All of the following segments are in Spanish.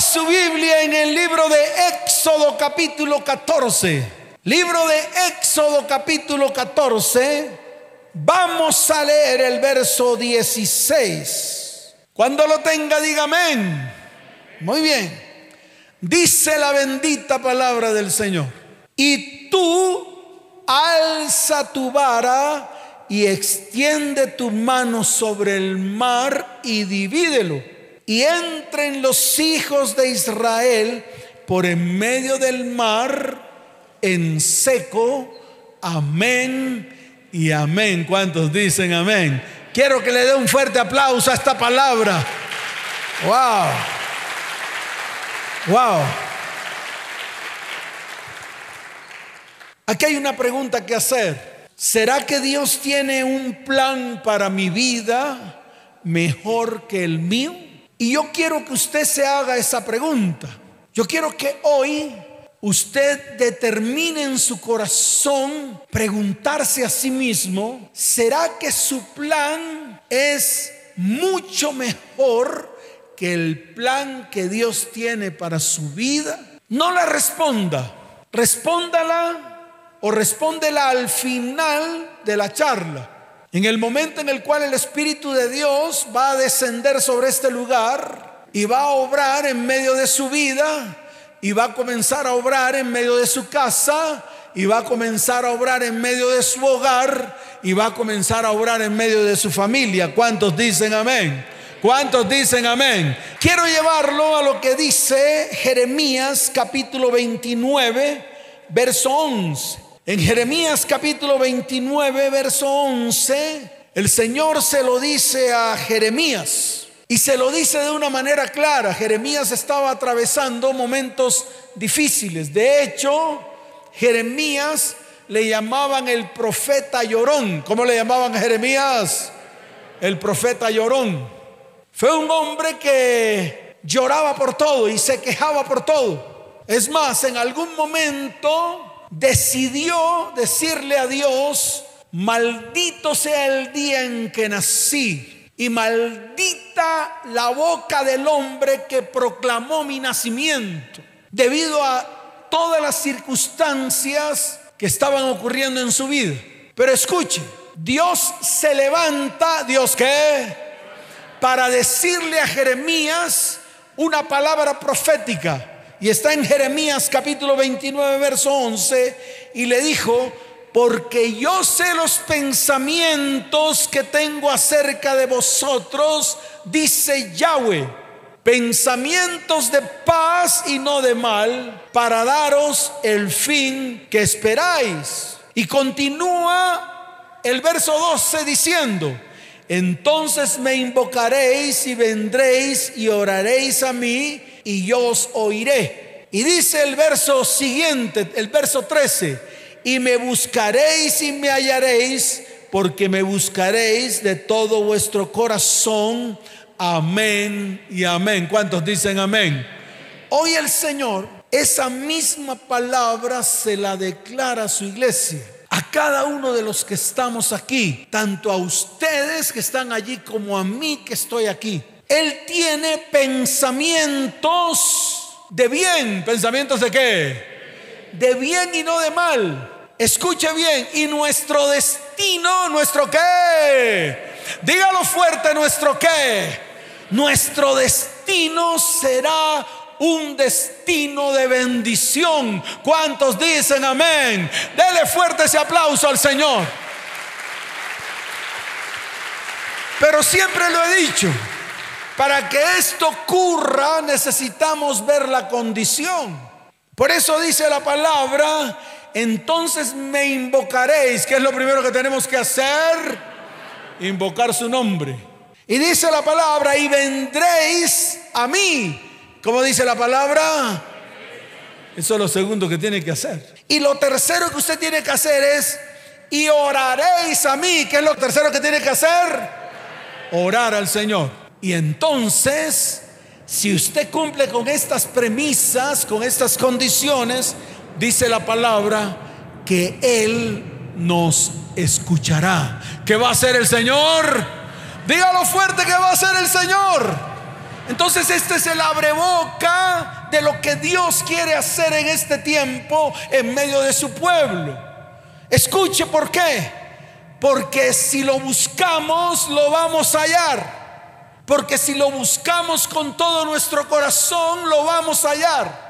Su Biblia en el libro de Éxodo capítulo 14. Libro de Éxodo capítulo 14. Vamos a leer el verso 16. Cuando lo tenga, diga amén. Muy bien. Dice la bendita palabra del Señor. Y tú alza tu vara y extiende tu mano sobre el mar y divídelo. Y entren los hijos de Israel por en medio del mar en seco. Amén y amén. ¿Cuántos dicen amén? Quiero que le dé un fuerte aplauso a esta palabra. Wow. Wow. Aquí hay una pregunta que hacer. ¿Será que Dios tiene un plan para mi vida mejor que el mío? Y yo quiero que usted se haga esa pregunta. Yo quiero que hoy usted determine en su corazón preguntarse a sí mismo, ¿será que su plan es mucho mejor que el plan que Dios tiene para su vida? No la responda, respóndala o respóndela al final de la charla. En el momento en el cual el Espíritu de Dios va a descender sobre este lugar y va a obrar en medio de su vida y va a comenzar a obrar en medio de su casa y va a comenzar a obrar en medio de su hogar y va a comenzar a obrar en medio de su familia. ¿Cuántos dicen amén? ¿Cuántos dicen amén? Quiero llevarlo a lo que dice Jeremías capítulo 29, verso 11. En Jeremías capítulo 29, verso 11, el Señor se lo dice a Jeremías. Y se lo dice de una manera clara. Jeremías estaba atravesando momentos difíciles. De hecho, Jeremías le llamaban el profeta llorón. ¿Cómo le llamaban a Jeremías? El profeta llorón. Fue un hombre que lloraba por todo y se quejaba por todo. Es más, en algún momento decidió decirle a Dios, maldito sea el día en que nací y maldita la boca del hombre que proclamó mi nacimiento, debido a todas las circunstancias que estaban ocurriendo en su vida. Pero escuche, Dios se levanta, Dios qué, para decirle a Jeremías una palabra profética. Y está en Jeremías capítulo 29, verso 11, y le dijo, porque yo sé los pensamientos que tengo acerca de vosotros, dice Yahweh, pensamientos de paz y no de mal, para daros el fin que esperáis. Y continúa el verso 12 diciendo, entonces me invocaréis y vendréis y oraréis a mí y yo os oiré. Y dice el verso siguiente, el verso 13, y me buscaréis y me hallaréis, porque me buscaréis de todo vuestro corazón. Amén y amén. ¿Cuántos dicen amén? Hoy el Señor esa misma palabra se la declara a su iglesia. A cada uno de los que estamos aquí, tanto a ustedes que están allí como a mí que estoy aquí. Él tiene pensamientos de bien. ¿Pensamientos de qué? De bien y no de mal. Escuche bien, y nuestro destino, nuestro qué, dígalo fuerte, nuestro qué, nuestro destino será un destino de bendición. ¿Cuántos dicen amén? Dele fuerte ese aplauso al Señor. Pero siempre lo he dicho, para que esto ocurra necesitamos ver la condición. Por eso dice la palabra entonces me invocaréis. ¿Qué es lo primero que tenemos que hacer? Invocar su nombre. Y dice la palabra, y vendréis a mí. ¿Cómo dice la palabra? Eso es lo segundo que tiene que hacer. Y lo tercero que usted tiene que hacer es, y oraréis a mí. ¿Qué es lo tercero que tiene que hacer? Orar al Señor. Y entonces, si usted cumple con estas premisas, con estas condiciones, dice la palabra que Él nos escuchará. ¿Qué va a hacer el Señor? Dígalo fuerte que va a hacer el Señor. Entonces este es el abreboca de lo que Dios quiere hacer en este tiempo en medio de su pueblo. Escuche por qué. Porque si lo buscamos, lo vamos a hallar. Porque si lo buscamos con todo nuestro corazón, lo vamos a hallar.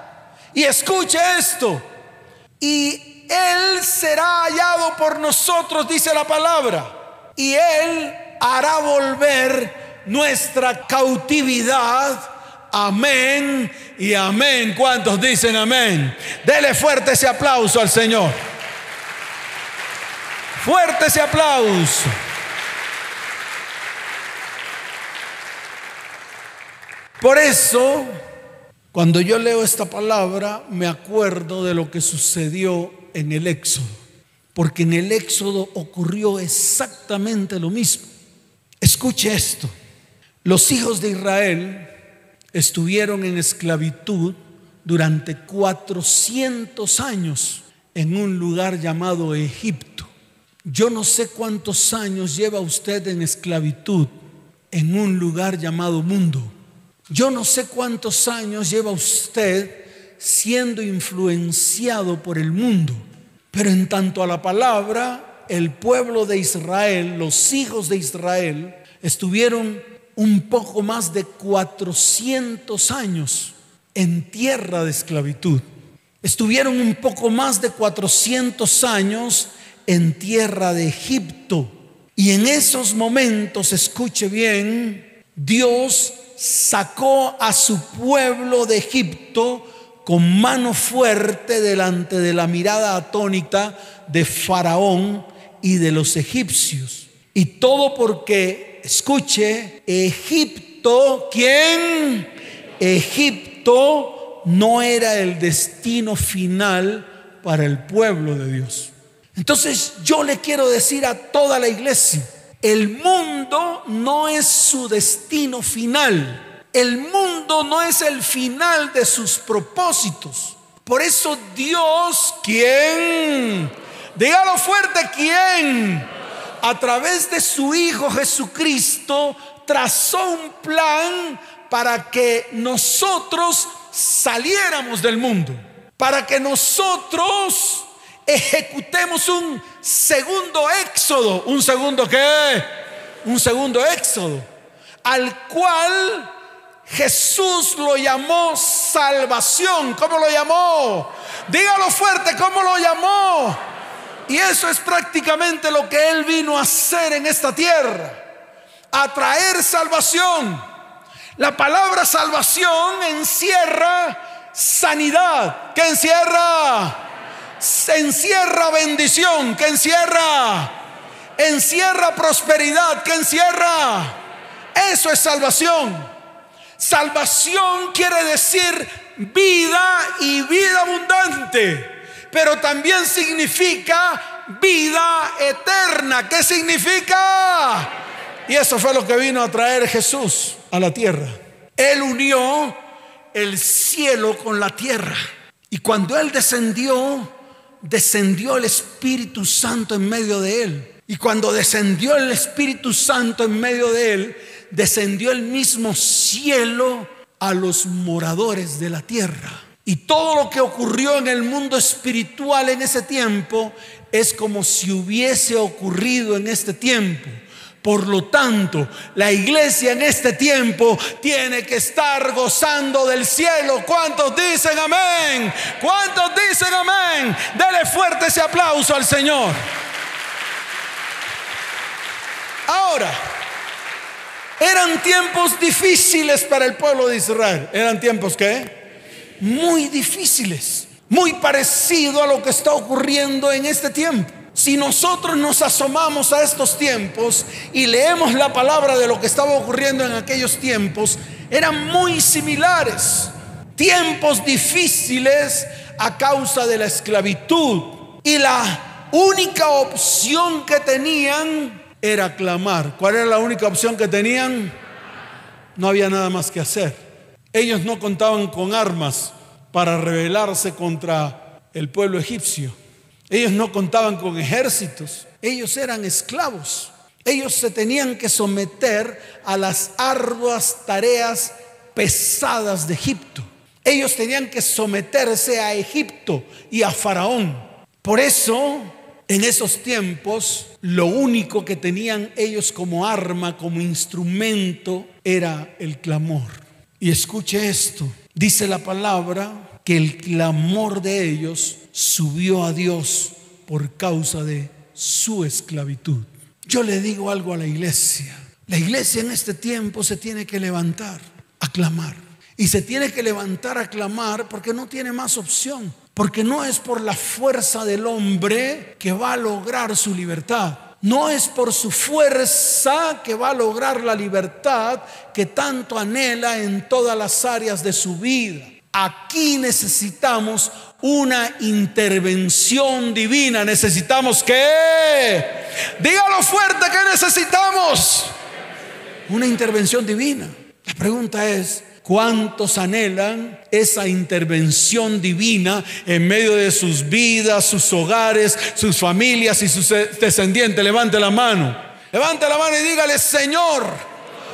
Y escuche esto. Y Él será hallado por nosotros, dice la palabra. Y Él hará volver nuestra cautividad. Amén y amén. ¿Cuántos dicen amén? Dele fuerte ese aplauso al Señor. Fuerte ese aplauso. Por eso, cuando yo leo esta palabra, me acuerdo de lo que sucedió en el Éxodo. Porque en el Éxodo ocurrió exactamente lo mismo. Escuche esto. Los hijos de Israel estuvieron en esclavitud durante 400 años en un lugar llamado Egipto. Yo no sé cuántos años lleva usted en esclavitud en un lugar llamado mundo. Yo no sé cuántos años lleva usted siendo influenciado por el mundo, pero en tanto a la palabra, el pueblo de Israel, los hijos de Israel, estuvieron un poco más de 400 años en tierra de esclavitud. Estuvieron un poco más de 400 años en tierra de Egipto. Y en esos momentos, escuche bien, Dios sacó a su pueblo de Egipto con mano fuerte delante de la mirada atónita de Faraón y de los egipcios. Y todo porque, escuche, Egipto, ¿quién? Egipto no era el destino final para el pueblo de Dios. Entonces yo le quiero decir a toda la iglesia, el mundo no es su destino final. El mundo no es el final de sus propósitos. Por eso Dios, ¿quién? Dígalo fuerte, ¿quién? A través de su Hijo Jesucristo trazó un plan para que nosotros saliéramos del mundo. Para que nosotros ejecutemos un segundo éxodo. ¿Un segundo qué? Un segundo éxodo. Al cual Jesús lo llamó salvación. ¿Cómo lo llamó? Dígalo fuerte, ¿cómo lo llamó? Y eso es prácticamente lo que Él vino a hacer en esta tierra. A traer salvación. La palabra salvación encierra sanidad. ¿Qué encierra? Se encierra bendición, que encierra, encierra prosperidad, que encierra. Eso es salvación. Salvación quiere decir vida y vida abundante, pero también significa vida eterna. ¿Qué significa? Y eso fue lo que vino a traer Jesús a la tierra. Él unió el cielo con la tierra. Y cuando Él descendió, descendió el Espíritu Santo en medio de él. Y cuando descendió el Espíritu Santo en medio de él, descendió el mismo cielo a los moradores de la tierra. Y todo lo que ocurrió en el mundo espiritual en ese tiempo es como si hubiese ocurrido en este tiempo. Por lo tanto, la iglesia en este tiempo tiene que estar gozando del cielo. ¿Cuántos dicen amén? ¿Cuántos dicen amén? Dele fuerte ese aplauso al Señor. Ahora, eran tiempos difíciles para el pueblo de Israel. ¿Eran tiempos qué? Muy difíciles. Muy parecido a lo que está ocurriendo en este tiempo. Si nosotros nos asomamos a estos tiempos y leemos la palabra de lo que estaba ocurriendo en aquellos tiempos, eran muy similares. Tiempos difíciles a causa de la esclavitud. Y la única opción que tenían era clamar. ¿Cuál era la única opción que tenían? No había nada más que hacer. Ellos no contaban con armas para rebelarse contra el pueblo egipcio. Ellos no contaban con ejércitos, ellos eran esclavos. Ellos se tenían que someter a las arduas tareas pesadas de Egipto. Ellos tenían que someterse a Egipto y a Faraón. Por eso, en esos tiempos, lo único que tenían ellos como arma, como instrumento, era el clamor. Y escuche esto, dice la palabra que el clamor de ellos subió a Dios por causa de su esclavitud. Yo le digo algo a la iglesia. La iglesia en este tiempo se tiene que levantar a clamar. Y se tiene que levantar a clamar porque no tiene más opción. Porque no es por la fuerza del hombre que va a lograr su libertad. No es por su fuerza que va a lograr la libertad que tanto anhela en todas las áreas de su vida. Aquí necesitamos una intervención divina. Necesitamos que, dígalo fuerte que necesitamos. Una intervención divina. La pregunta es, ¿Cuántos anhelan esa intervención divina en medio de sus vidas, sus hogares, sus familias y sus descendientes? Levante la mano. Levante la mano y dígale, Señor,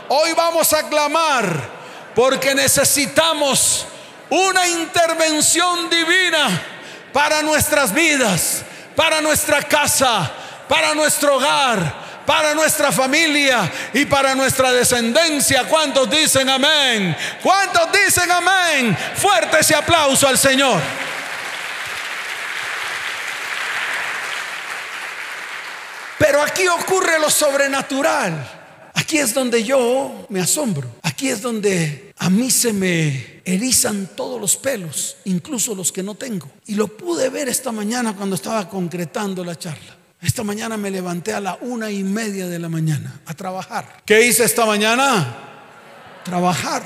hoy vamos a clamar porque necesitamos una intervención divina para nuestras vidas, para nuestra casa, para nuestro hogar, para nuestra familia y para nuestra descendencia. ¿Cuántos dicen amén? ¿Cuántos dicen amén? Fuerte ese aplauso al Señor. Pero aquí ocurre lo sobrenatural. Aquí es donde yo me asombro. Aquí es donde a mí se me erizan todos los pelos, incluso los que no tengo. Y lo pude ver esta mañana cuando estaba concretando la charla. Esta mañana me levanté a la una y media de la mañana a trabajar. ¿Qué hice esta mañana? Trabajar,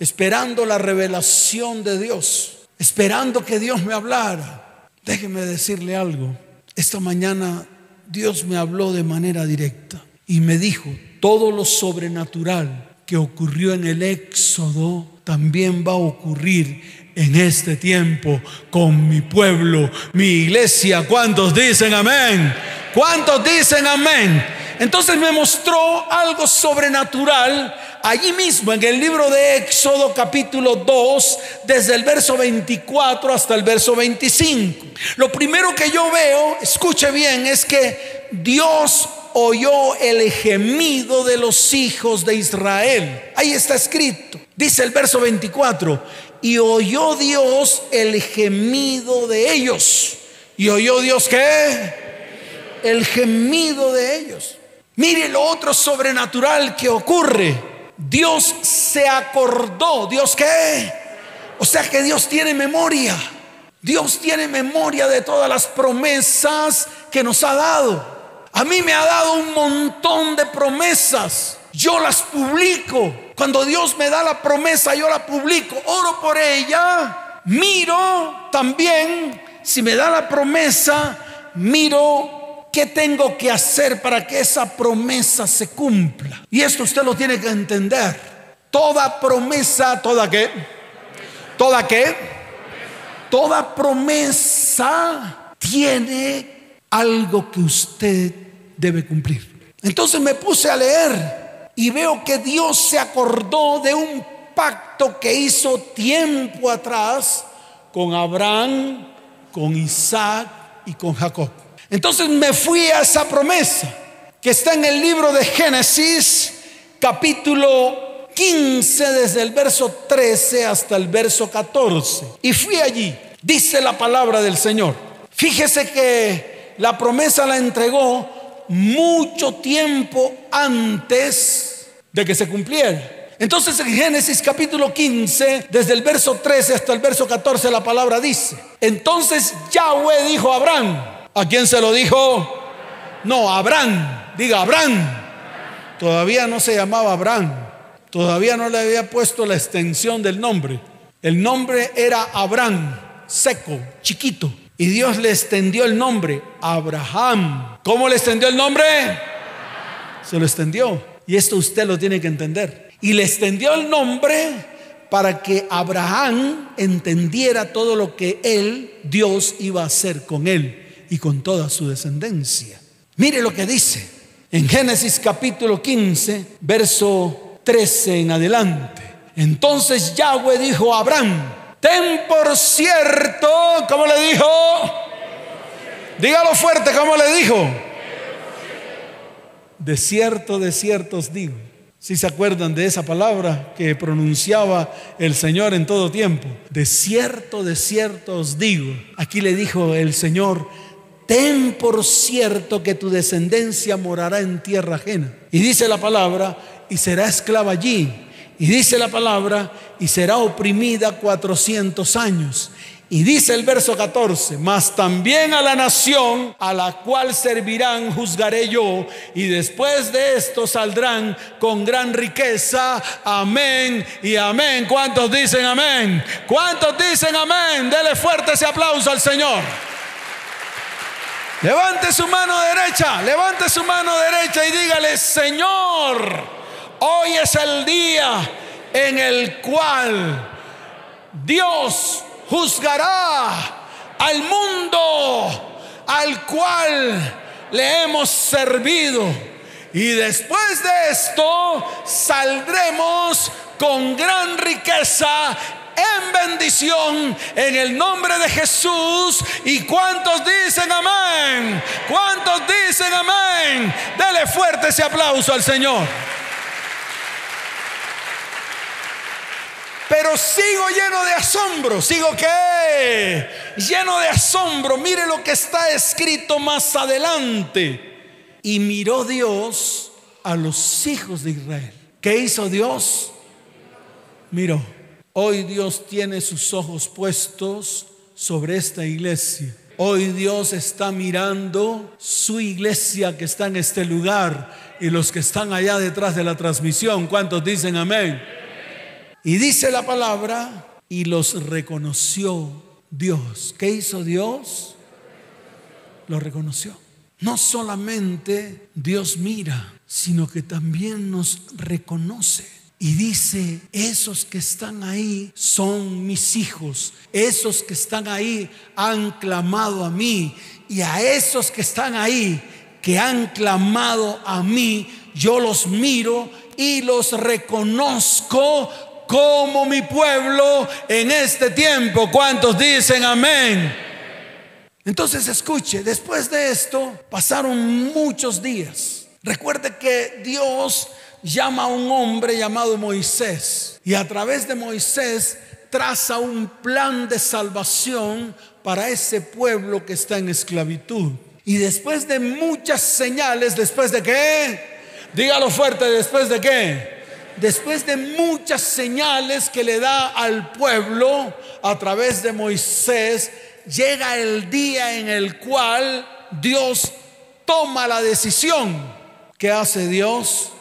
esperando la revelación de Dios, esperando que Dios me hablara. Déjeme decirle algo. Esta mañana Dios me habló de manera directa y me dijo, todo lo sobrenatural que ocurrió en el Éxodo también va a ocurrir en este tiempo con mi pueblo, mi iglesia. ¿Cuántos dicen amén? ¿Cuántos dicen amén? Entonces me mostró algo sobrenatural allí mismo en el libro de Éxodo capítulo 2, desde el verso 24 hasta el verso 25. Lo primero que yo veo, escuche bien, es que Dios oyó el gemido de los hijos de Israel. Ahí está escrito. Dice el verso 24, y oyó Dios el gemido de ellos. ¿Y oyó Dios qué? El gemido de ellos. Mire lo otro sobrenatural que ocurre. Dios se acordó. ¿Dios qué? O sea que Dios tiene memoria. Dios tiene memoria de todas las promesas que nos ha dado. A mí me ha dado un montón de promesas. Yo las publico. Cuando Dios me da la promesa, yo la publico. Oro por ella. Miro también, si me da la promesa, miro qué tengo que hacer para que esa promesa se cumpla. Y esto usted lo tiene que entender. Toda promesa, toda qué? Toda qué? Toda promesa tiene algo que usted debe cumplir. Entonces me puse a leer y veo que Dios se acordó de un pacto que hizo tiempo atrás con Abraham, con Isaac y con Jacob. Entonces me fui a esa promesa que está en el libro de Génesis, capítulo 15, desde el verso 13 hasta el verso 14. Y fui allí, dice la palabra del Señor. Fíjese que la promesa la entregó mucho tiempo antes de que se cumpliera. Entonces en Génesis capítulo 15, desde el verso 13 hasta el verso 14, la palabra dice, entonces Yahweh dijo a Abraham, ¿a quién se lo dijo? No, Abraham, diga Abraham. Todavía no se llamaba Abraham, todavía no le había puesto la extensión del nombre. El nombre era Abraham, seco, chiquito. Y Dios le extendió el nombre, Abraham. ¿Cómo le extendió el nombre? Se lo extendió. Y esto usted lo tiene que entender. Y le extendió el nombre para que Abraham entendiera todo lo que él, Dios, iba a hacer con él y con toda su descendencia. Mire lo que dice en Génesis capítulo 15, verso 13 en adelante. Entonces Yahweh dijo a Abraham, ten por cierto, ¿cómo le dijo? Dígalo fuerte, ¿cómo le dijo? De cierto, de cierto os digo. Si se acuerdan de esa palabra que pronunciaba el Señor en todo tiempo. De cierto, de cierto os digo. Aquí le dijo el Señor, ten por cierto que tu descendencia morará en tierra ajena. Y dice la palabra, y será esclava allí. Y dice la palabra, y será oprimida cuatrocientos años. Y dice el verso 14, mas también a la nación a la cual servirán juzgaré yo, y después de esto saldrán con gran riqueza. Amén y amén. ¿Cuántos dicen amén? ¿Cuántos dicen amén? Dele fuerte ese aplauso al Señor. Levante su mano derecha, levante su mano derecha y dígale, Señor, hoy es el día en el cual Dios juzgará al mundo al cual le hemos servido. Y después de esto saldremos con gran riqueza en bendición en el nombre de Jesús. ¿Y cuántos dicen amén? ¿Cuántos dicen amén? Dele fuerte ese aplauso al Señor. Pero sigo lleno de asombro. ¿Sigo qué? Lleno de asombro. Mire lo que está escrito más adelante. Y miró Dios a los hijos de Israel. ¿Qué hizo Dios? Miró. Hoy Dios tiene sus ojos puestos sobre esta iglesia. Hoy Dios está mirando su iglesia que está en este lugar y los que están allá detrás de la transmisión. ¿Cuántos dicen amén? Y dice la palabra, y los reconoció Dios. ¿Qué hizo Dios? Lo reconoció. No solamente Dios mira, sino que también nos reconoce. Y dice, esos que están ahí son mis hijos. Esos que están ahí han clamado a mí. Y a esos que están ahí, que han clamado a mí, yo los miro y los reconozco como mi pueblo en este tiempo. ¿Cuántos dicen amén? Entonces escuche, después de esto pasaron muchos días. Recuerde que Dios llama a un hombre llamado Moisés y a través de Moisés traza un plan de salvación para ese pueblo que está en esclavitud. Y después de muchas señales, después de qué? Dígalo fuerte, después de qué? Después de muchas señales que le da al pueblo a través de Moisés, llega el día en el cual Dios toma la decisión. ¿Qué hace Dios?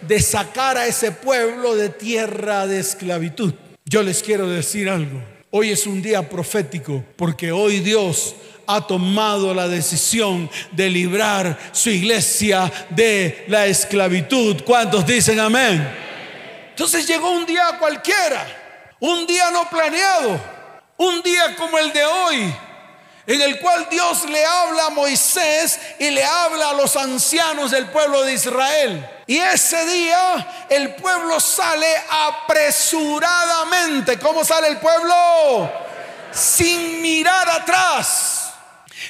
De sacar a ese pueblo de tierra de esclavitud. Yo les quiero decir algo. Hoy es un día profético porque hoy Dios ha tomado la decisión de librar su iglesia de la esclavitud. ¿Cuántos dicen amén? Entonces llegó un día cualquiera, un día no planeado, un día como el de hoy, en el cual Dios le habla a Moisés y le habla a los ancianos del pueblo de Israel. Y ese día el pueblo sale apresuradamente. ¿Cómo sale el pueblo? Sin mirar atrás.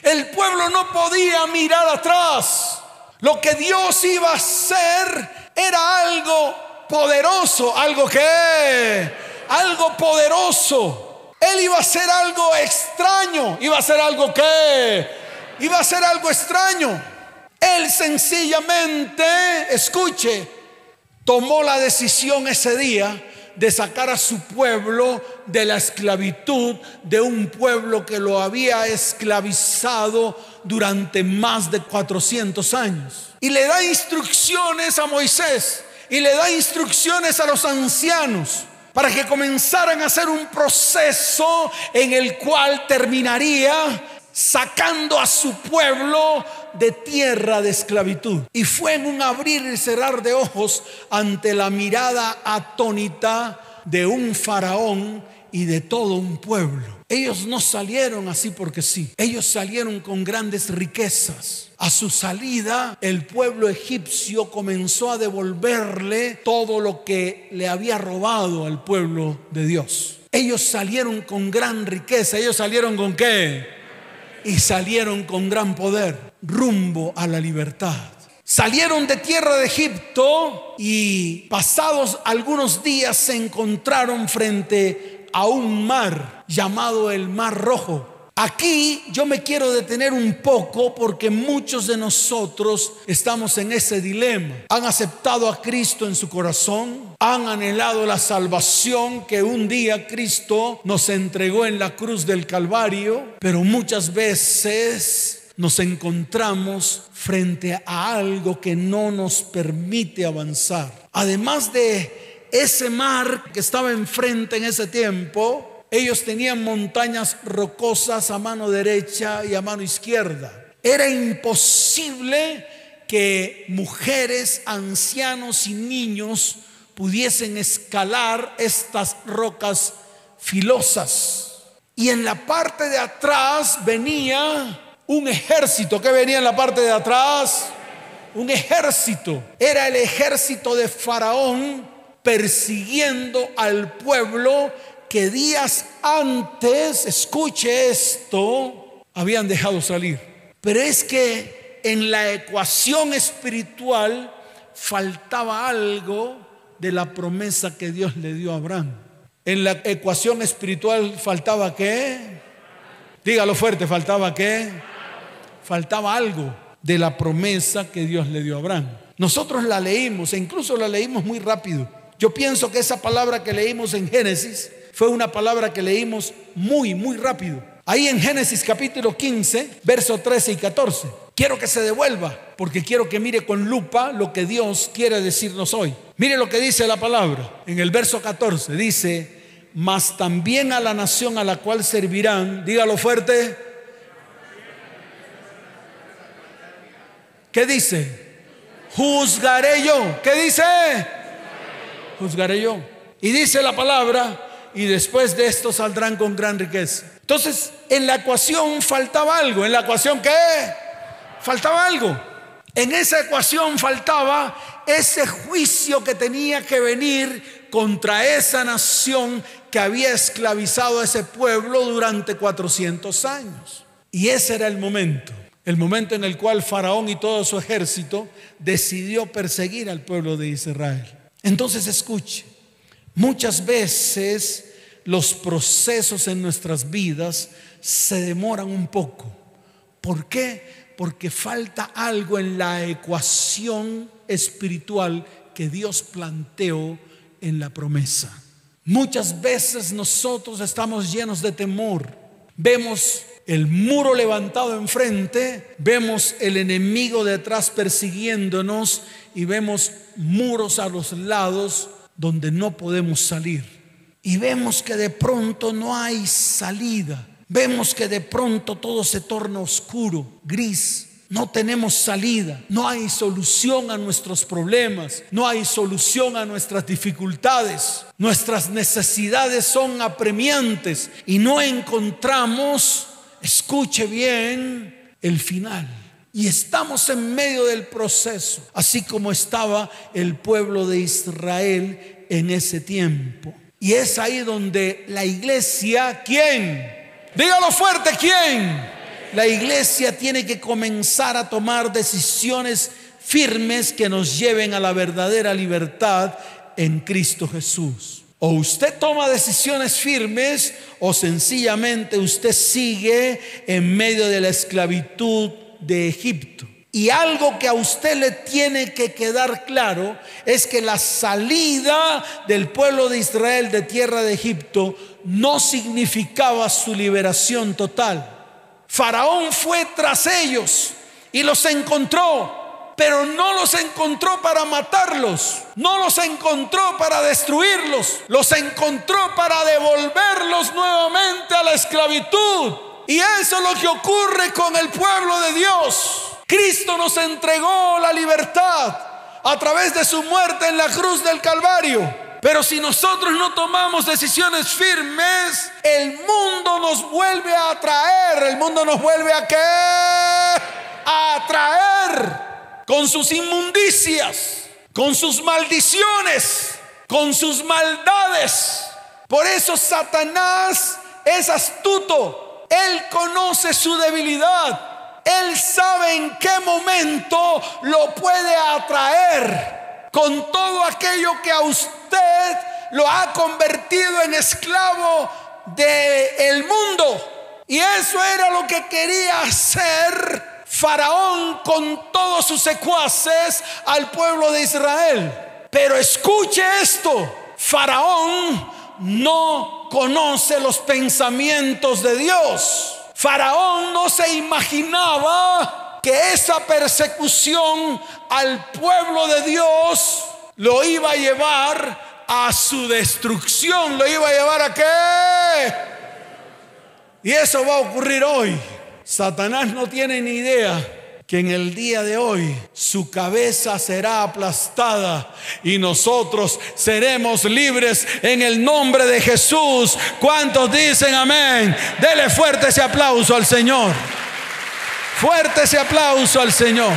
El pueblo no podía mirar atrás. Lo que Dios iba a hacer era algo poderoso, algo que, algo poderoso. Él iba a hacer algo extraño, iba a hacer algo que, iba a hacer algo extraño. Él sencillamente, escuche, tomó la decisión ese día de sacar a su pueblo de la esclavitud de un pueblo que lo había esclavizado durante más de 400 años. Y le da instrucciones a Moisés y le da instrucciones a los ancianos para que comenzaran a hacer un proceso en el cual terminaría sacando a su pueblo de tierra de esclavitud. Y fue en un abrir y cerrar de ojos ante la mirada atónita de un faraón y de todo un pueblo. Ellos no salieron así porque sí. Ellos salieron con grandes riquezas. A su salida, el pueblo egipcio comenzó a devolverle todo lo que le había robado al pueblo de Dios. Ellos salieron con gran riqueza. Ellos salieron con qué? Y salieron con gran poder rumbo a la libertad. Salieron de tierra de Egipto y pasados algunos días se encontraron frente a un mar llamado el Mar Rojo. Aquí yo me quiero detener un poco porque muchos de nosotros estamos en ese dilema. Han aceptado a Cristo en su corazón, han anhelado la salvación que un día Cristo nos entregó en la cruz del Calvario, pero muchas veces nos encontramos frente a algo que no nos permite avanzar. Además de ese mar que estaba enfrente en ese tiempo, ellos tenían montañas rocosas a mano derecha y a mano izquierda. Era imposible que mujeres, ancianos y niños pudiesen escalar estas rocas filosas. Y en la parte de atrás venía un ejército que venía en la parte de atrás. Un ejército. Era el ejército de Faraón persiguiendo al pueblo que días antes, escuche esto, habían dejado salir. Pero es que en la ecuación espiritual faltaba algo de la promesa que Dios le dio a Abraham. En la ecuación espiritual faltaba qué? Dígalo fuerte, faltaba qué? Faltaba algo de la promesa que Dios le dio a Abraham. Nosotros la leímos e incluso la leímos muy rápido. Yo pienso que esa palabra que leímos en Génesis fue una palabra que leímos muy, muy rápido. Ahí en Génesis capítulo 15, versos 13 y 14. Quiero que se devuelva porque quiero que mire con lupa lo que Dios quiere decirnos hoy. Mire lo que dice la palabra. En el verso 14 dice, mas también a la nación a la cual servirán, dígalo fuerte, ¿Qué dice? Juzgaré yo. ¿Qué dice? Juzgaré yo. Y dice la palabra, y después de esto saldrán con gran riqueza. Entonces, en la ecuación faltaba algo. ¿En la ecuación qué? Faltaba algo. En esa ecuación faltaba ese juicio que tenía que venir contra esa nación que había esclavizado a ese pueblo durante 400 años. Y ese era el momento el momento en el cual Faraón y todo su ejército decidió perseguir al pueblo de Israel. Entonces escuche, muchas veces los procesos en nuestras vidas se demoran un poco. ¿Por qué? Porque falta algo en la ecuación espiritual que Dios planteó en la promesa. Muchas veces nosotros estamos llenos de temor. Vemos el muro levantado enfrente, vemos el enemigo detrás persiguiéndonos y vemos muros a los lados donde no podemos salir. Y vemos que de pronto no hay salida. Vemos que de pronto todo se torna oscuro, gris. No tenemos salida, no hay solución a nuestros problemas, no hay solución a nuestras dificultades. Nuestras necesidades son apremiantes y no encontramos Escuche bien el final. Y estamos en medio del proceso, así como estaba el pueblo de Israel en ese tiempo. Y es ahí donde la iglesia, ¿quién? Dígalo fuerte, ¿quién? La iglesia tiene que comenzar a tomar decisiones firmes que nos lleven a la verdadera libertad en Cristo Jesús. O usted toma decisiones firmes o sencillamente usted sigue en medio de la esclavitud de Egipto. Y algo que a usted le tiene que quedar claro es que la salida del pueblo de Israel de tierra de Egipto no significaba su liberación total. Faraón fue tras ellos y los encontró pero no los encontró para matarlos, no los encontró para destruirlos, los encontró para devolverlos nuevamente a la esclavitud. Y eso es lo que ocurre con el pueblo de Dios. Cristo nos entregó la libertad a través de su muerte en la cruz del Calvario. Pero si nosotros no tomamos decisiones firmes, el mundo nos vuelve a atraer. El mundo nos vuelve a qué? A atraer con sus inmundicias, con sus maldiciones, con sus maldades. Por eso Satanás es astuto. Él conoce su debilidad. Él sabe en qué momento lo puede atraer con todo aquello que a usted lo ha convertido en esclavo del mundo. Y eso era lo que quería hacer Faraón con todos sus secuaces al pueblo de Israel. Pero escuche esto, Faraón no conoce los pensamientos de Dios. Faraón no se imaginaba que esa persecución al pueblo de Dios lo iba a llevar a su destrucción, lo iba a llevar a qué? Y eso va a ocurrir hoy. Satanás no tiene ni idea que en el día de hoy su cabeza será aplastada y nosotros seremos libres en el nombre de Jesús. ¿Cuántos dicen amén? Dele fuerte ese aplauso al Señor. Fuerte ese aplauso al Señor.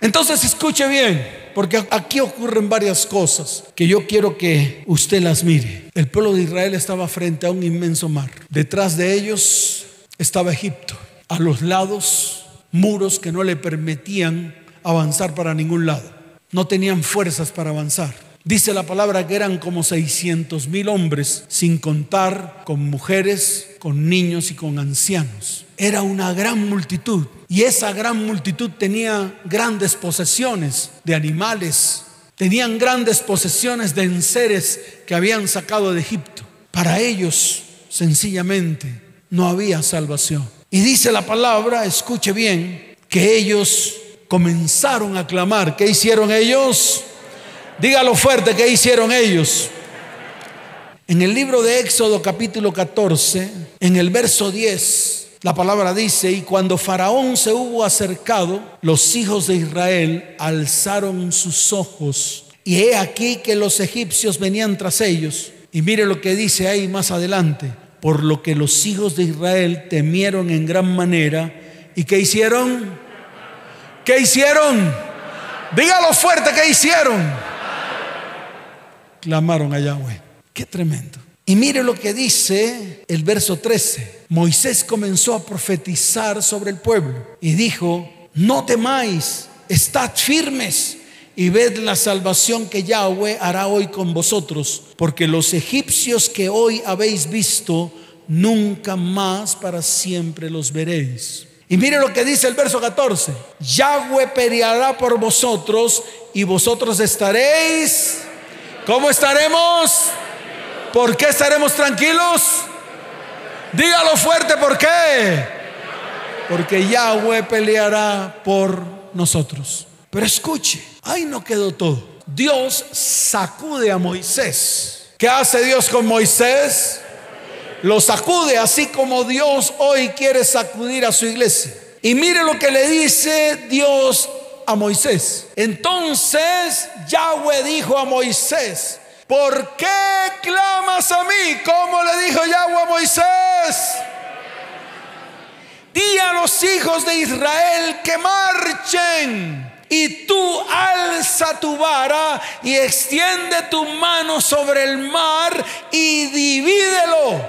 Entonces escuche bien. Porque aquí ocurren varias cosas que yo quiero que usted las mire. El pueblo de Israel estaba frente a un inmenso mar. Detrás de ellos estaba Egipto. A los lados, muros que no le permitían avanzar para ningún lado. No tenían fuerzas para avanzar. Dice la palabra que eran como 600 mil hombres, sin contar con mujeres, con niños y con ancianos. Era una gran multitud. Y esa gran multitud tenía grandes posesiones de animales, tenían grandes posesiones de enseres que habían sacado de Egipto. Para ellos, sencillamente, no había salvación. Y dice la palabra, escuche bien, que ellos comenzaron a clamar. ¿Qué hicieron ellos? Dígalo fuerte, ¿qué hicieron ellos? En el libro de Éxodo capítulo 14, en el verso 10, la palabra dice, y cuando Faraón se hubo acercado, los hijos de Israel alzaron sus ojos. Y he aquí que los egipcios venían tras ellos. Y mire lo que dice ahí más adelante. Por lo que los hijos de Israel temieron en gran manera. ¿Y qué hicieron? ¿Qué hicieron? Dígalo fuerte, ¿qué hicieron? Clamaron a Yahweh. Qué tremendo. Y mire lo que dice el verso 13. Moisés comenzó a profetizar sobre el pueblo y dijo, no temáis, estad firmes y ved la salvación que Yahweh hará hoy con vosotros, porque los egipcios que hoy habéis visto, nunca más para siempre los veréis. Y mire lo que dice el verso 14, Yahweh peleará por vosotros y vosotros estaréis, ¿cómo estaremos? ¿Por qué estaremos tranquilos? Dígalo fuerte, ¿por qué? Porque Yahweh peleará por nosotros. Pero escuche, ahí no quedó todo. Dios sacude a Moisés. ¿Qué hace Dios con Moisés? Lo sacude así como Dios hoy quiere sacudir a su iglesia. Y mire lo que le dice Dios a Moisés. Entonces Yahweh dijo a Moisés, ¿Por qué clamas a mí? Como le dijo Yahweh a Moisés. Di a los hijos de Israel que marchen. Y tú alza tu vara y extiende tu mano sobre el mar y divídelo.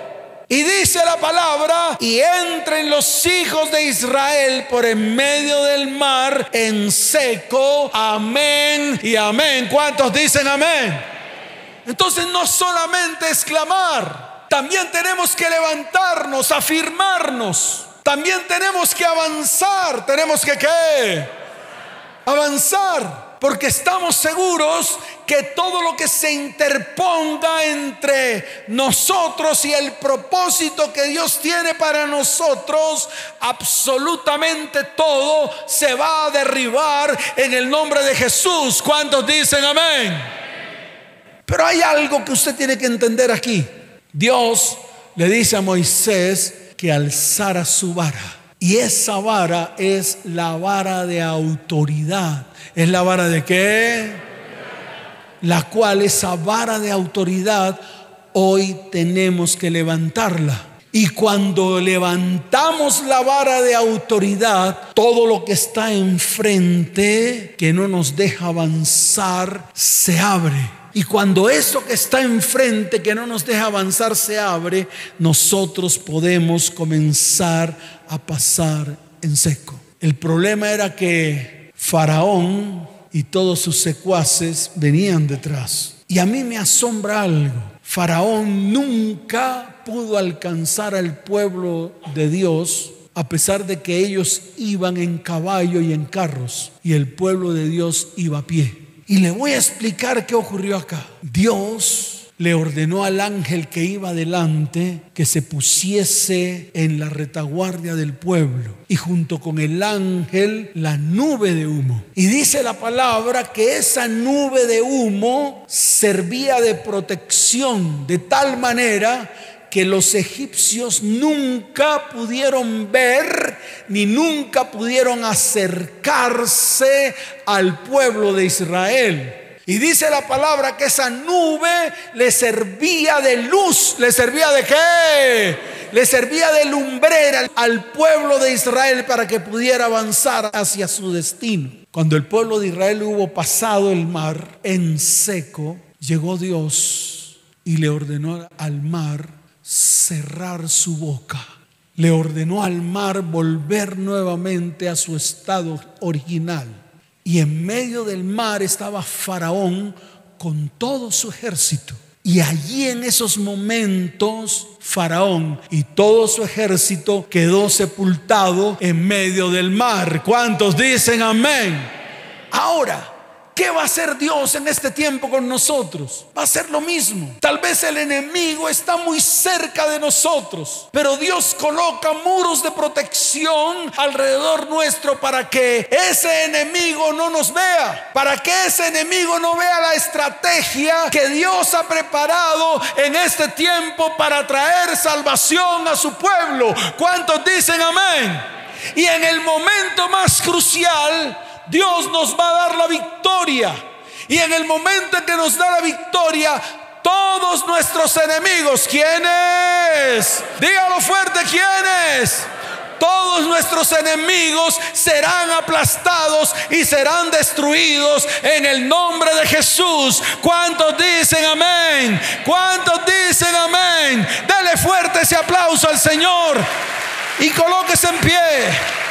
Y dice la palabra, y entren los hijos de Israel por en medio del mar en seco. Amén y amén. ¿Cuántos dicen amén? Entonces no solamente exclamar, también tenemos que levantarnos, afirmarnos. También tenemos que avanzar, tenemos que qué? Avanzar, porque estamos seguros que todo lo que se interponga entre nosotros y el propósito que Dios tiene para nosotros, absolutamente todo se va a derribar en el nombre de Jesús. ¿Cuántos dicen amén? Pero hay algo que usted tiene que entender aquí. Dios le dice a Moisés que alzara su vara. Y esa vara es la vara de autoridad. ¿Es la vara de qué? La cual esa vara de autoridad hoy tenemos que levantarla. Y cuando levantamos la vara de autoridad, todo lo que está enfrente, que no nos deja avanzar, se abre. Y cuando eso que está enfrente, que no nos deja avanzar, se abre, nosotros podemos comenzar a pasar en seco. El problema era que Faraón y todos sus secuaces venían detrás. Y a mí me asombra algo. Faraón nunca pudo alcanzar al pueblo de Dios a pesar de que ellos iban en caballo y en carros y el pueblo de Dios iba a pie. Y le voy a explicar qué ocurrió acá. Dios le ordenó al ángel que iba delante que se pusiese en la retaguardia del pueblo y junto con el ángel la nube de humo. Y dice la palabra que esa nube de humo servía de protección de tal manera que los egipcios nunca pudieron ver ni nunca pudieron acercarse al pueblo de Israel. Y dice la palabra que esa nube le servía de luz. ¿Le servía de qué? Le servía de lumbrera al pueblo de Israel para que pudiera avanzar hacia su destino. Cuando el pueblo de Israel hubo pasado el mar en seco, llegó Dios y le ordenó al mar cerrar su boca. Le ordenó al mar volver nuevamente a su estado original y en medio del mar estaba Faraón con todo su ejército. Y allí en esos momentos Faraón y todo su ejército quedó sepultado en medio del mar. ¿Cuántos dicen amén? Ahora, ¿Qué va a hacer Dios en este tiempo con nosotros? Va a ser lo mismo. Tal vez el enemigo está muy cerca de nosotros, pero Dios coloca muros de protección alrededor nuestro para que ese enemigo no nos vea, para que ese enemigo no vea la estrategia que Dios ha preparado en este tiempo para traer salvación a su pueblo. ¿Cuántos dicen amén? Y en el momento más crucial, Dios nos va a dar la victoria. Y en el momento en que nos da la victoria, todos nuestros enemigos, ¿quiénes? Dígalo fuerte, ¿quiénes? Todos nuestros enemigos serán aplastados y serán destruidos en el nombre de Jesús. ¿Cuántos dicen amén? ¿Cuántos dicen amén? Dele fuerte ese aplauso al Señor y colóquese en pie.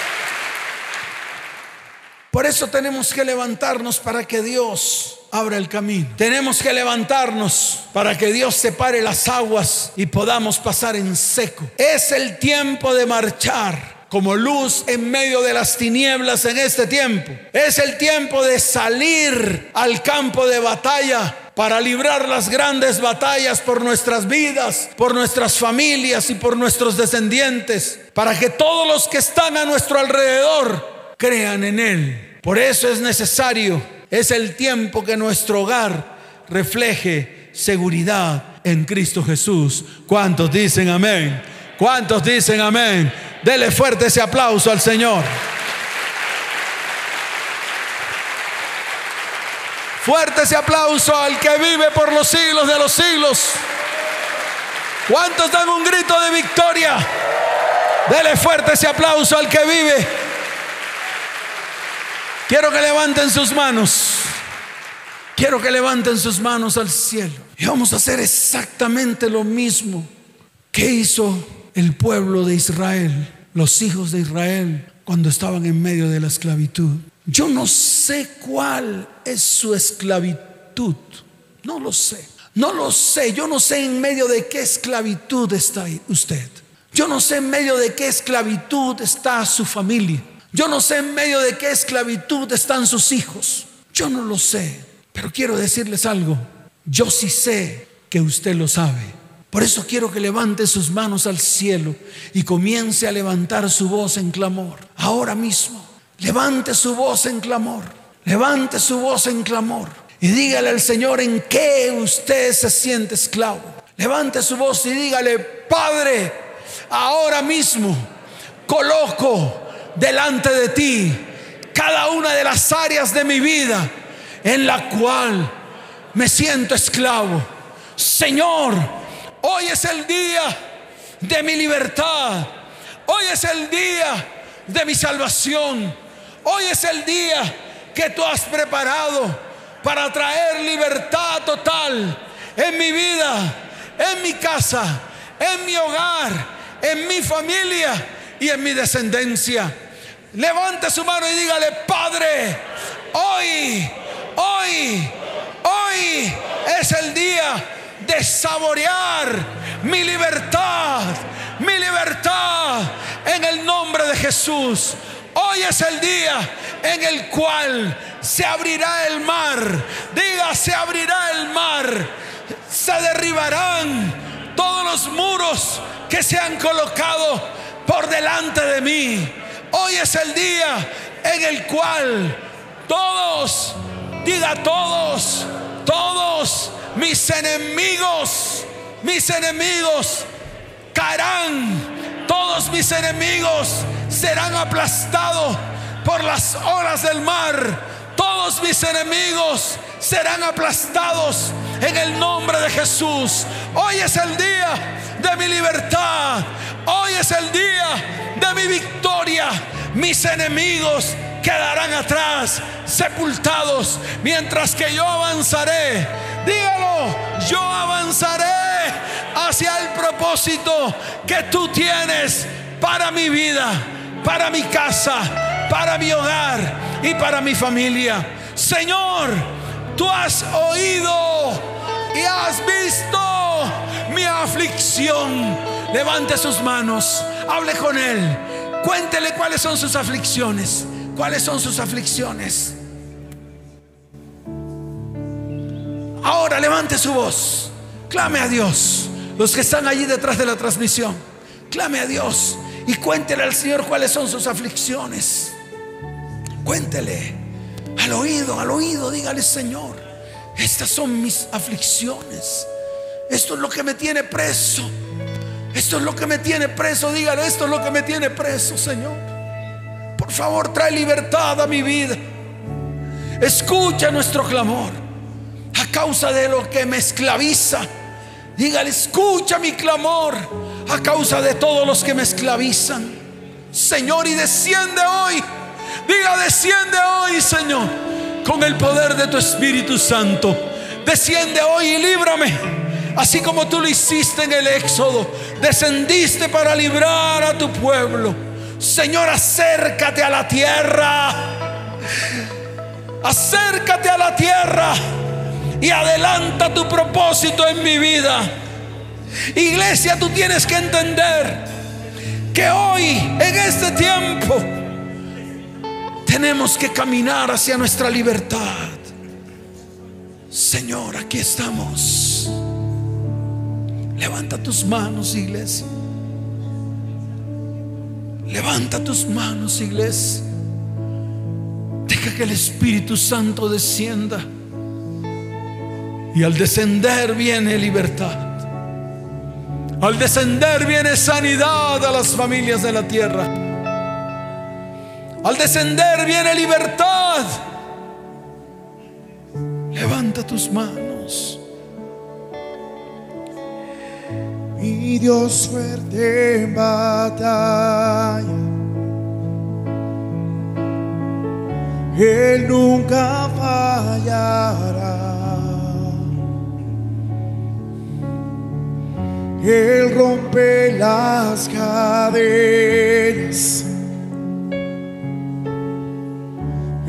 Por eso tenemos que levantarnos para que Dios abra el camino. Tenemos que levantarnos para que Dios separe las aguas y podamos pasar en seco. Es el tiempo de marchar como luz en medio de las tinieblas en este tiempo. Es el tiempo de salir al campo de batalla para librar las grandes batallas por nuestras vidas, por nuestras familias y por nuestros descendientes, para que todos los que están a nuestro alrededor crean en Él. Por eso es necesario, es el tiempo que nuestro hogar refleje seguridad en Cristo Jesús. ¿Cuántos dicen amén? ¿Cuántos dicen amén? Dele fuerte ese aplauso al Señor. Fuerte ese aplauso al que vive por los siglos de los siglos. ¿Cuántos dan un grito de victoria? Dele fuerte ese aplauso al que vive Quiero que levanten sus manos. Quiero que levanten sus manos al cielo. Y vamos a hacer exactamente lo mismo que hizo el pueblo de Israel, los hijos de Israel, cuando estaban en medio de la esclavitud. Yo no sé cuál es su esclavitud. No lo sé. No lo sé. Yo no sé en medio de qué esclavitud está usted. Yo no sé en medio de qué esclavitud está su familia. Yo no sé en medio de qué esclavitud están sus hijos. Yo no lo sé. Pero quiero decirles algo. Yo sí sé que usted lo sabe. Por eso quiero que levante sus manos al cielo y comience a levantar su voz en clamor. Ahora mismo, levante su voz en clamor. Levante su voz en clamor. Y dígale al Señor en qué usted se siente esclavo. Levante su voz y dígale, Padre, ahora mismo coloco delante de ti cada una de las áreas de mi vida en la cual me siento esclavo. Señor, hoy es el día de mi libertad. Hoy es el día de mi salvación. Hoy es el día que tú has preparado para traer libertad total en mi vida, en mi casa, en mi hogar, en mi familia y en mi descendencia. Levante su mano y dígale, Padre, hoy, hoy, hoy es el día de saborear mi libertad, mi libertad en el nombre de Jesús. Hoy es el día en el cual se abrirá el mar. Diga, se abrirá el mar. Se derribarán todos los muros que se han colocado por delante de mí. Hoy es el día en el cual todos, diga todos, todos mis enemigos, mis enemigos caerán. Todos mis enemigos serán aplastados por las olas del mar. Todos mis enemigos serán aplastados en el nombre de Jesús. Hoy es el día de mi libertad. Hoy es el día de mi victoria. Mis enemigos quedarán atrás, sepultados, mientras que yo avanzaré. Dígalo, yo avanzaré hacia el propósito que tú tienes para mi vida, para mi casa, para mi hogar y para mi familia. Señor, tú has oído y has visto mi aflicción. Levante sus manos, hable con Él, cuéntele cuáles son sus aflicciones, cuáles son sus aflicciones. Ahora levante su voz, clame a Dios. Los que están allí detrás de la transmisión, clame a Dios y cuéntele al Señor cuáles son sus aflicciones. Cuéntele al oído, al oído, dígale Señor, estas son mis aflicciones. Esto es lo que me tiene preso. Esto es lo que me tiene preso. Dígale, esto es lo que me tiene preso, Señor. Por favor, trae libertad a mi vida. Escucha nuestro clamor a causa de lo que me esclaviza. Dígale, escucha mi clamor a causa de todos los que me esclavizan. Señor, y desciende hoy. Diga, desciende hoy, Señor, con el poder de tu Espíritu Santo. Desciende hoy y líbrame así como tú lo hiciste en el Éxodo. Descendiste para librar a tu pueblo. Señor, acércate a la tierra. Acércate a la tierra y adelanta tu propósito en mi vida. Iglesia, tú tienes que entender que hoy, en este tiempo, tenemos que caminar hacia nuestra libertad. Señor, aquí estamos. Levanta tus manos, iglesia. Levanta tus manos, iglesia. Deja que el Espíritu Santo descienda. Y al descender viene libertad. Al descender viene sanidad a las familias de la tierra. Al descender viene libertad. Levanta tus manos. Mi Dios fuerte en batalla. Él nunca fallará. Él rompe las cadenas.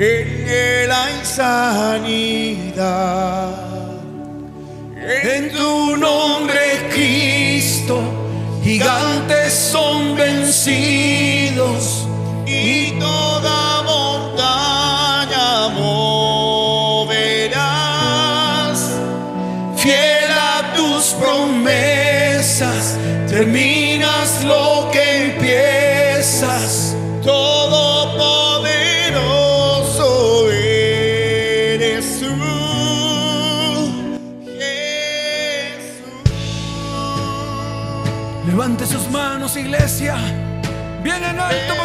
En él hay sanidad. En tu nombre, Cristo, gigantes son vencidos y toda Iglesia. Bien en alto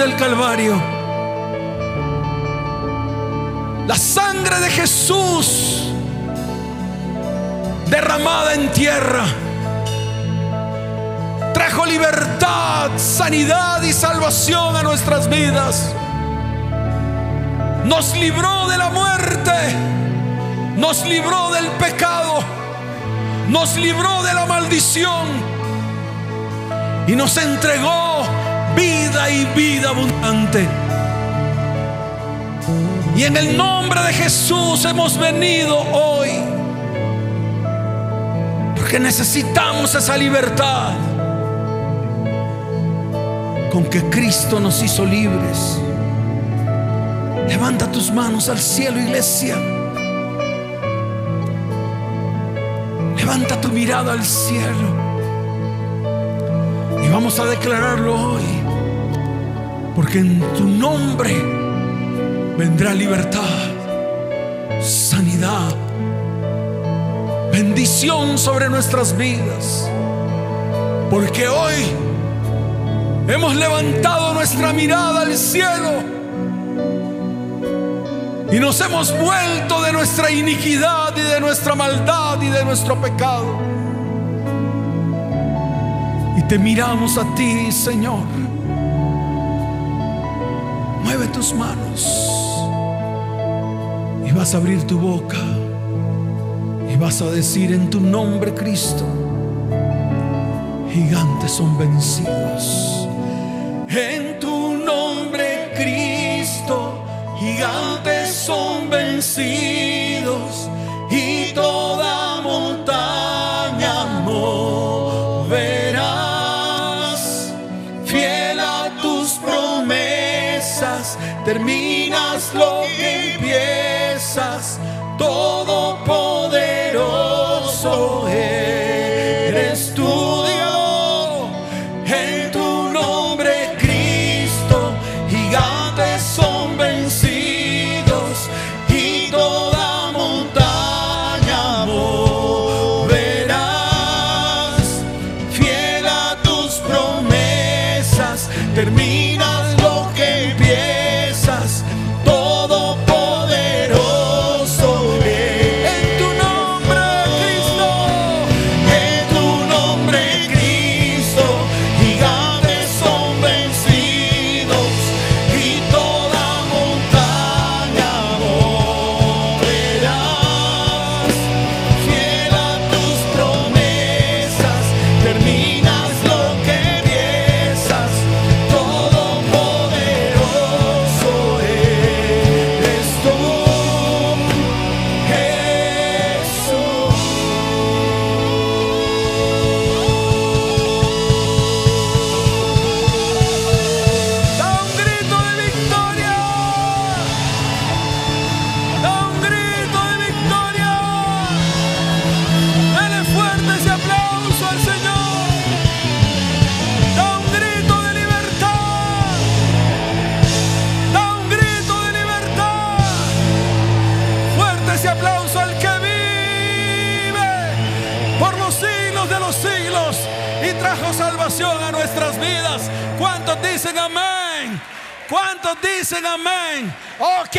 del Calvario. La sangre de Jesús derramada en tierra trajo libertad, sanidad y salvación a nuestras vidas. Nos libró de la muerte, nos libró del pecado, nos libró de la maldición y nos entregó vida y vida abundante. Y en el nombre de Jesús hemos venido hoy porque necesitamos esa libertad con que Cristo nos hizo libres. Levanta tus manos al cielo, iglesia. Levanta tu mirada al cielo. Y vamos a declararlo hoy. Porque en tu nombre vendrá libertad, sanidad, bendición sobre nuestras vidas. Porque hoy hemos levantado nuestra mirada al cielo y nos hemos vuelto de nuestra iniquidad y de nuestra maldad y de nuestro pecado. Y te miramos a ti, Señor. Mueve tus manos. Y vas a abrir tu boca. Y vas a decir en tu nombre, Cristo, gigantes son vencidos. En tu nombre, Cristo, gigantes son vencidos terminas lo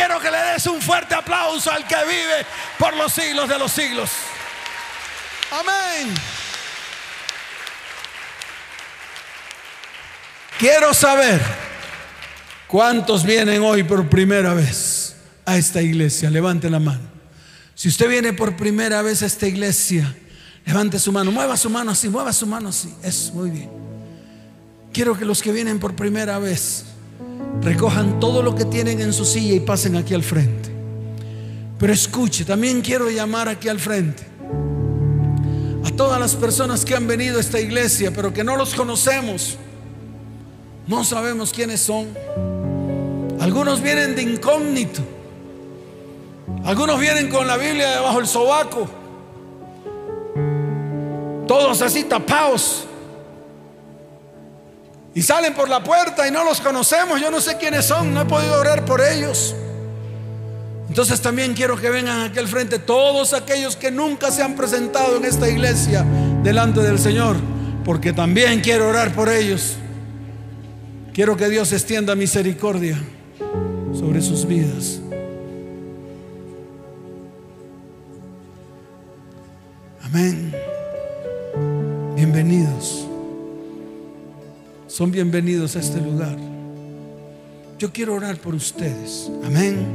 quiero que le des un fuerte aplauso al que vive por los siglos de los siglos. Amén. Quiero saber cuántos vienen hoy por primera vez a esta iglesia. Levante la mano. Si usted viene por primera vez a esta iglesia, levante su mano, mueva su mano así, mueva su mano así. Es muy bien. Quiero que los que vienen por primera vez recojan todo lo que tienen en su silla y pasen aquí al frente. Pero escuche, también quiero llamar aquí al frente a todas las personas que han venido a esta iglesia, pero que no los conocemos. No sabemos quiénes son. Algunos vienen de incógnito. Algunos vienen con la Biblia debajo del sobaco. Todos así tapados. Y salen por la puerta y no los conocemos. Yo no sé quiénes son. No he podido orar por ellos. Entonces también quiero que vengan aquí al frente todos aquellos que nunca se han presentado en esta iglesia delante del Señor. Porque también quiero orar por ellos. Quiero que Dios extienda misericordia sobre sus vidas. Amén. Bienvenidos. Son bienvenidos a este lugar. Yo quiero orar por ustedes. Amén.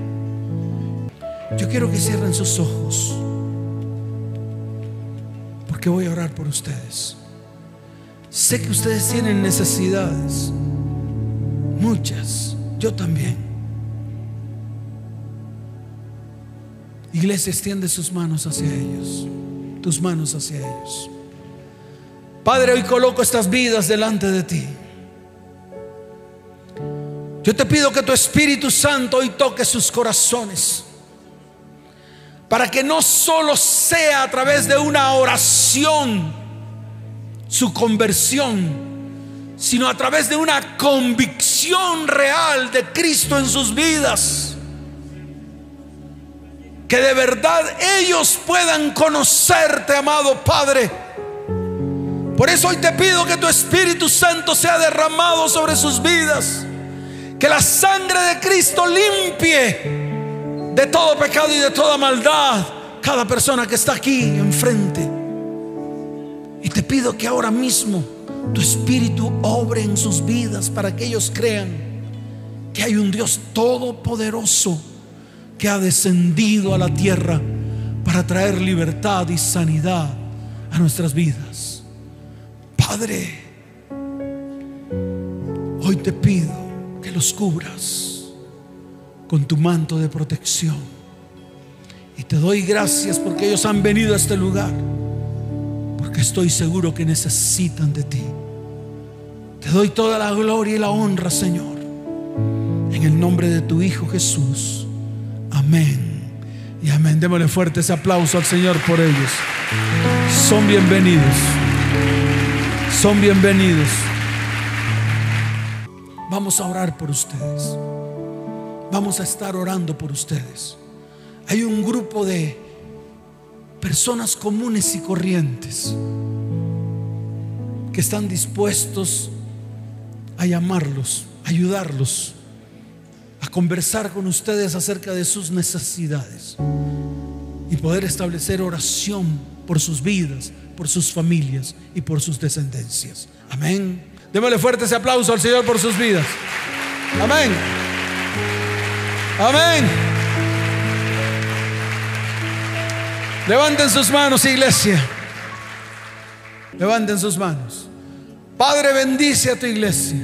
Yo quiero que cierren sus ojos. Porque voy a orar por ustedes. Sé que ustedes tienen necesidades. Muchas. Yo también. Iglesia, extiende sus manos hacia ellos. Tus manos hacia ellos. Padre, hoy coloco estas vidas delante de ti. Yo te pido que tu Espíritu Santo hoy toque sus corazones. Para que no solo sea a través de una oración su conversión, sino a través de una convicción real de Cristo en sus vidas. Que de verdad ellos puedan conocerte, amado Padre. Por eso hoy te pido que tu Espíritu Santo sea derramado sobre sus vidas. Que la sangre de Cristo limpie de todo pecado y de toda maldad cada persona que está aquí enfrente. Y te pido que ahora mismo tu Espíritu obre en sus vidas para que ellos crean que hay un Dios todopoderoso que ha descendido a la tierra para traer libertad y sanidad a nuestras vidas. Padre, hoy te pido los cubras con tu manto de protección. Y te doy gracias porque ellos han venido a este lugar, porque estoy seguro que necesitan de ti. Te doy toda la gloria y la honra, Señor, en el nombre de tu Hijo Jesús. Amén. Y amén. Démosle fuerte ese aplauso al Señor por ellos. Son bienvenidos. Son bienvenidos. Vamos a orar por ustedes. Vamos a estar orando por ustedes. Hay un grupo de personas comunes y corrientes que están dispuestos a llamarlos, a ayudarlos, a conversar con ustedes acerca de sus necesidades y poder establecer oración por sus vidas, por sus familias y por sus descendencias. Amén. Démosle fuerte ese aplauso al Señor por sus vidas. Amén. Amén. Levanten sus manos, iglesia. Levanten sus manos. Padre, bendice a tu iglesia.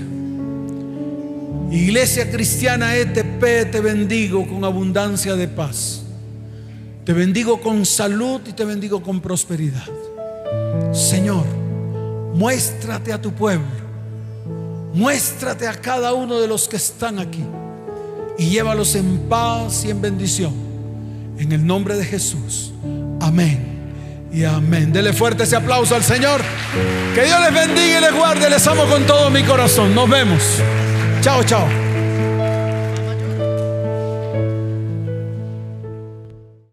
Iglesia cristiana ETP, te bendigo con abundancia de paz. Te bendigo con salud y te bendigo con prosperidad. Señor, muéstrate a tu pueblo. Muéstrate a cada uno de los que están aquí y llévalos en paz y en bendición. En el nombre de Jesús. Amén. Y amén. Dele fuerte ese aplauso al Señor. Que Dios les bendiga y les guarde. Les amo con todo mi corazón. Nos vemos. Chao, chao.